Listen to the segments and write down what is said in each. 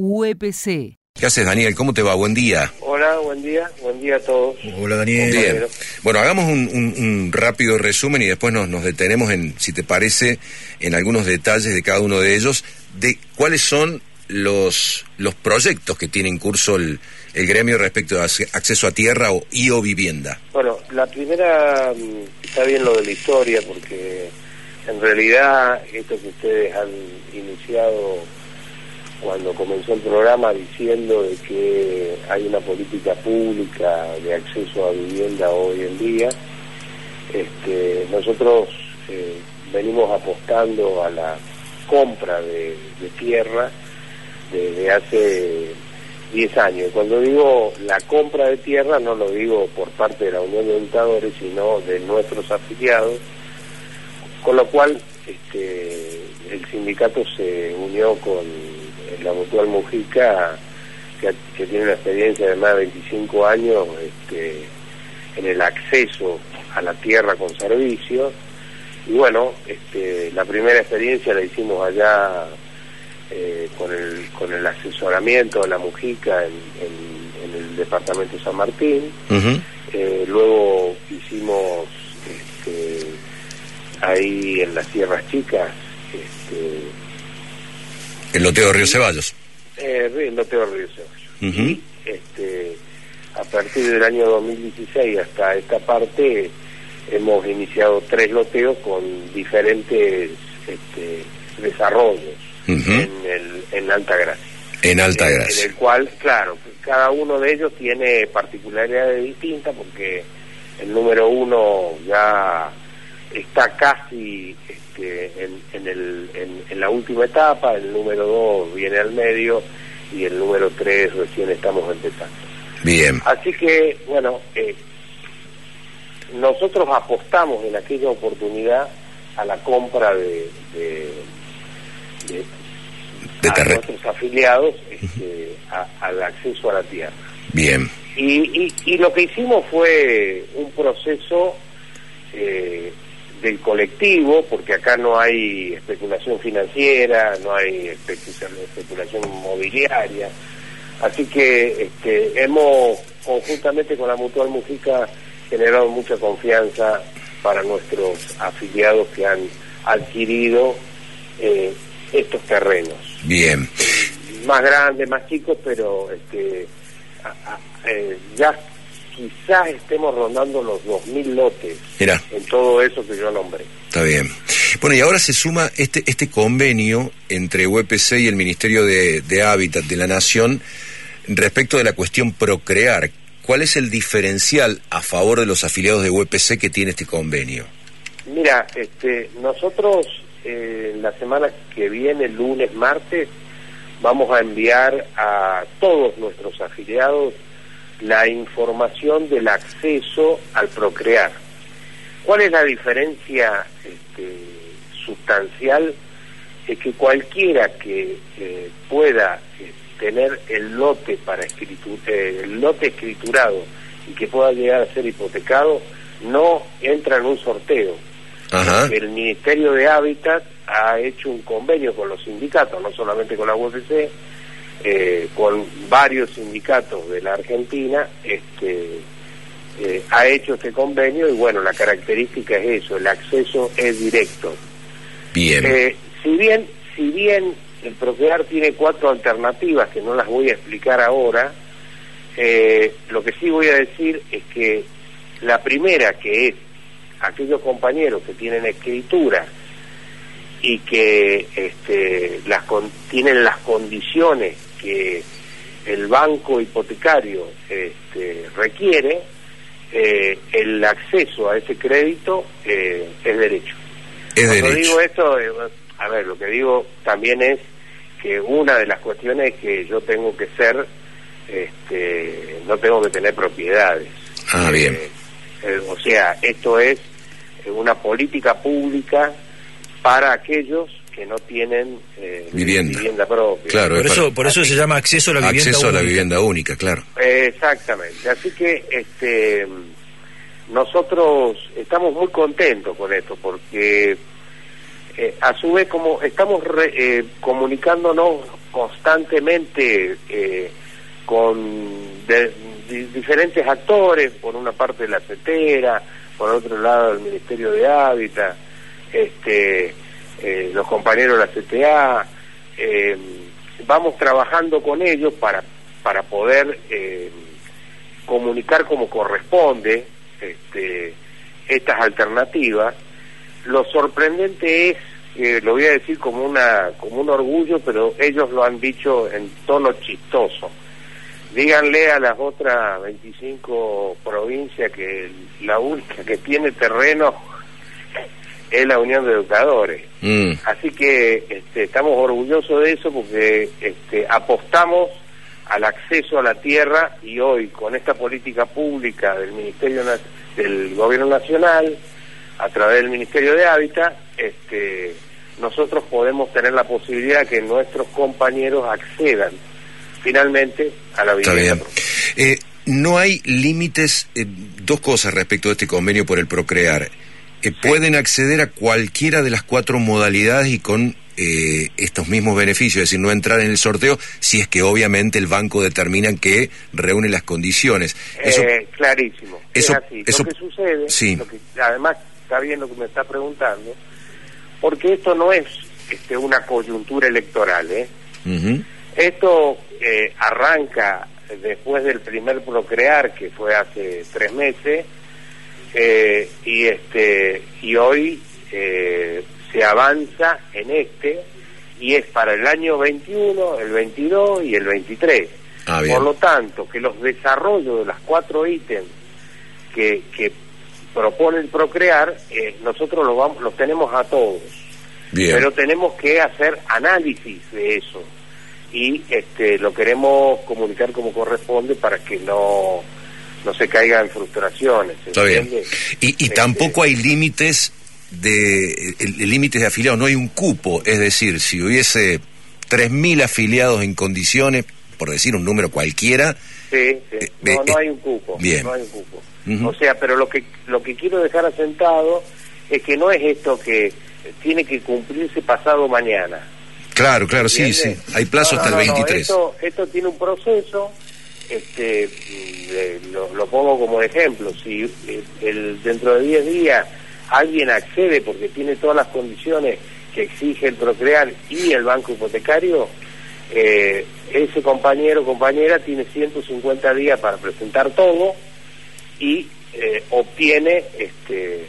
UEPC. ¿Qué haces, Daniel? ¿Cómo te va? Buen día. Hola, buen día. Buen día a todos. Hola, Daniel. Bien. Bueno, hagamos un, un- un rápido resumen y después nos, nos detenemos en, si te parece, en algunos detalles de cada uno de ellos, de cuáles son los, los proyectos que tiene en curso el, el gremio respecto a ac- acceso a tierra o, y o vivienda. Bueno, la primera mm, está bien lo de la historia porque en realidad esto que ustedes han iniciado cuando comenzó el programa diciendo de que hay una política pública de acceso a vivienda hoy en día, este, nosotros eh, venimos apostando a la compra de, tierra desde hace 10 años. Cuando digo la compra de tierra no lo digo por parte de la Unión de Dictadores, sino de nuestros afiliados, con lo cual este, el sindicato se unió con la Mutual Mujica, que, que tiene una experiencia de más de 25 años este, en el acceso a la tierra con servicios. Y bueno, este, la primera experiencia la hicimos allá eh, con, el, con el asesoramiento de la Mujica en, en- en el departamento de San Martín. Eh, luego hicimos este, ahí en las Sierras Chicas, El loteo de Río Ceballos. eh, en Loteo Río Ceballos. Este, a partir del año 2016 hasta esta parte hemos iniciado tres loteos con diferentes este, desarrollos en, el, en Alta Gracia. En Alta Gracia. En el cual, claro, cada uno de ellos tiene particularidades distintas porque el número uno ya está casi en, en el, en, en la última etapa, el número dos viene al medio y el número tres recién estamos empezando. Bien. Así que, bueno, eh, nosotros apostamos en aquella oportunidad a la compra de, de, de- De a nuestros afiliados este, a- al acceso a la tierra. Bien. Y, y, y lo que hicimos fue un proceso eh, del colectivo, porque acá no hay especulación financiera, no hay especulación, especulación inmobiliaria. Así que este, hemos, conjuntamente con la Mutual Mujica, generado mucha confianza para nuestros afiliados que han adquirido eh, estos terrenos Bien. más grandes, más chicos, pero este, a- a- eh, ya quizás estemos rondando los 2.000 lotes Mira. en todo eso que yo nombré. Está bien. Bueno, y ahora se suma este, este convenio entre UEPC y el Ministerio de, de Hábitat de la Nación respecto de la cuestión procrear. ¿Cuál es el diferencial a favor de los afiliados de UEPC que tiene este convenio? Mira, este, nosotros eh, la semana que viene, lunes, martes, vamos a enviar a todos nuestros afiliados la información del acceso al procrear. ¿Cuál es la diferencia este, sustancial? Es que cualquiera que eh, pueda eh, tener el lote para escritu- eh, el lote escriturado y que pueda llegar a ser hipotecado no entra en un sorteo. Ajá. El Ministerio de Hábitat ha hecho un convenio con los sindicatos, no solamente con la UFC, eh, con varios sindicatos de la Argentina, este, eh, ha hecho este convenio y bueno, la característica es eso, el acceso es directo. Bien. Eh, si bien, si bien el Procrear tiene cuatro alternativas que no las voy a explicar ahora, eh, lo que sí voy a decir es que la primera, que es aquellos compañeros que tienen escritura y que este, las con- tienen las condiciones que el banco hipotecario este, requiere, eh, el acceso a ese crédito eh, es derecho. es Cuando derecho. digo esto, eh, a ver, lo que digo también es que una de las cuestiones es que yo tengo que ser, este, no tengo que tener propiedades. Ah, bien. O sea, esto es una política pública para aquellos que no tienen eh, Vivienda. propia. Claro, Por es eso, para- por eso se llama acceso a la vivienda acceso a la única. vivienda única, claro. Exactamente. Así que este nosotros estamos muy contentos con esto porque eh, a su vez como estamos re- eh, comunicándonos constantemente eh, con de- di- diferentes actores, por una parte la CETERA, por otro lado el Ministerio de Hábitat, este, eh, los compañeros de la CTA, eh, vamos trabajando con ellos para, para poder eh, comunicar como corresponde este, estas alternativas. Lo sorprendente es, que lo voy a decir como, una, como un orgullo, pero ellos lo han dicho en tono chistoso. Díganle a las otras 25 provincias que la única que tiene terreno es la Unión de Educadores. Mm, Así que este, estamos orgullosos de eso porque este, apostamos al acceso a la tierra y hoy con esta política pública del Ministerio del Gobierno Nacional a través del Ministerio de Hábitat, este, nosotros podemos tener la posibilidad que nuestros compañeros accedan finalmente a la está vivienda. bien. Eh, no hay límites, eh, dos cosas respecto a este convenio por el Procrear. Eh, Pueden acceder a cualquiera de las cuatro modalidades y con eh, estos mismos beneficios, es decir, no entrar en el sorteo si es que obviamente el banco determina que reúne las condiciones. Eso, Eh, clarísimo. eso- es así. eso- lo que sucede, sí. lo que, además está bien lo que me está preguntando, porque esto no es este, una coyuntura electoral. ¿eh? Ujú, Esto eh, arranca después del primer procrear, que fue hace tres meses, eh, y este y hoy eh, se avanza en este, y es para el año 21, el 22 y el 23. Ah. Por lo tanto, que los desarrollos de las cuatro ítems que, que propone el Procrear, eh, nosotros los, vamos, los tenemos a todos. Bien. Pero tenemos que hacer análisis de eso y este, lo queremos comunicar como corresponde para que no, no se caiga en frustraciones. ¿se Está bien. Y, y Este, tampoco hay límites de límites de afiliados, no hay un cupo, es decir, si hubiese 3.000 afiliados en condiciones, por decir un número cualquiera, Sí, sí. Eh, No, eh, no hay un cupo. bien. No hay un cupo. O sea, pero lo que lo que quiero dejar asentado es que no es esto que tiene que cumplirse pasado mañana. claro, claro, sí, sí, hay plazo No, hasta el no, 23. esto, esto tiene un proceso, este, eh, lo, pongo como ejemplo. Si eh, dentro de 10 días alguien accede porque tiene todas las condiciones que exige el Procrear y el banco hipotecario, eh, ese compañero o compañera tiene 150 días para presentar todo y obtiene este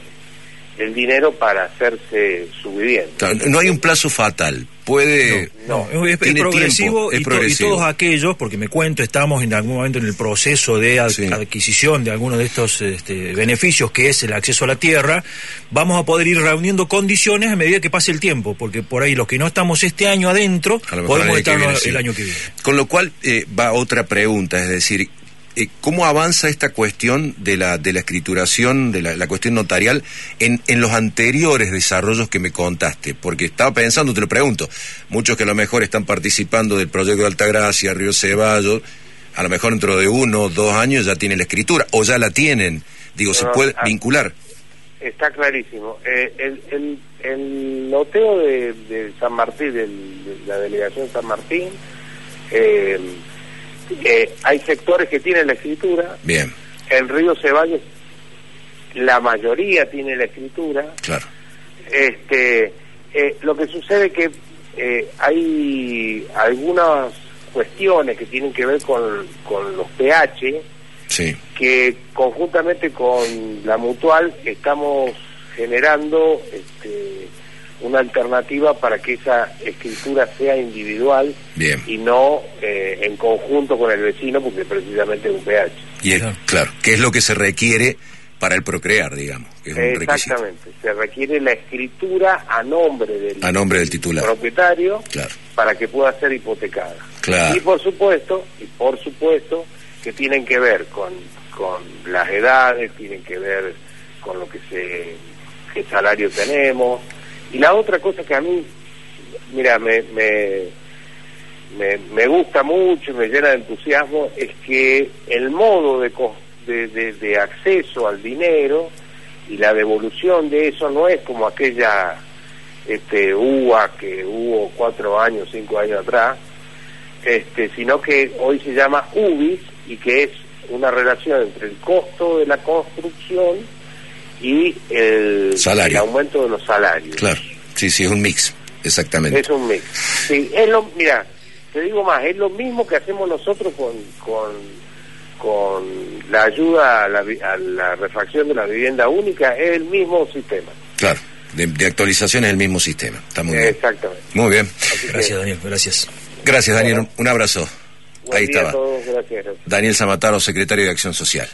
el dinero para hacerse su vivienda. No hay un plazo fatal, puede... No, No, es, progresivo, tiempo, es y, to- progresivo. y todos aquellos, porque me cuento, estamos en algún momento en el proceso de ad- Sí. adquisición de algunos de estos este, beneficios, que es el acceso a la tierra, vamos a poder ir reuniendo condiciones a medida que pase el tiempo, porque por ahí los que no estamos este año adentro, podemos el estar el sí. año que viene. Con lo cual eh, va otra pregunta, es decir, eh, ¿cómo avanza esta cuestión de la, de la escrituración, de la, la cuestión notarial, en, en los anteriores desarrollos que me contaste? Porque estaba pensando, te lo pregunto, muchos que a lo mejor están participando del proyecto de Altagracia, Río Ceballos, a lo mejor dentro de uno o dos años ya tienen la escritura, o ya la tienen. Digo, ¿se puede ah. vincular? Está clarísimo. Eh, el, el, el loteo de, de San Martín, del- de la delegación San Martín, eh, eh, hay sectores que tienen la escritura. Bien, En Río Ceballos la mayoría tiene la escritura. claro. Este, eh, lo que sucede es que eh, hay algunas cuestiones que tienen que ver con, con los pH, Sí, que conjuntamente con la mutual estamos generando este, una alternativa para que esa escritura sea individual bien. y no eh, en conjunto con el vecino porque precisamente es un pH. Y es- Claro. que es lo que se requiere para el procrear, digamos, que es un requisito. Exactamente, se requiere la escritura a nombre del, A nombre del titular. propietario Claro. para que pueda ser hipotecada. Claro. Y por supuesto, y por supuesto que tienen que ver con, con las edades, tienen que ver con lo que se qué salario tenemos. Y la otra cosa que a mí, mira, me, me, me, me gusta mucho, me llena de entusiasmo, es que el modo de, de, de, de acceso al dinero y la devolución de eso no es como aquella este UA que hubo cuatro años, cinco años atrás, este, sino que hoy se llama UBIS y que es una relación entre el costo de la construcción y el, Salario. el aumento de los salarios. Claro, sí, sí, es un mix, exactamente. Es un mix. Sí, es lo, mira, te digo más, es lo mismo que hacemos nosotros con, con, con la ayuda a la, a la refacción de la vivienda única, es el mismo sistema. Claro, de, de actualización es el mismo sistema. Está muy bien. Exactamente. Muy bien. Gracias, Daniel, gracias. Gracias, Daniel. Un abrazo. buen Ahí día a estaba. todos, gracias. Daniel Zamataro, secretario de Acción Social.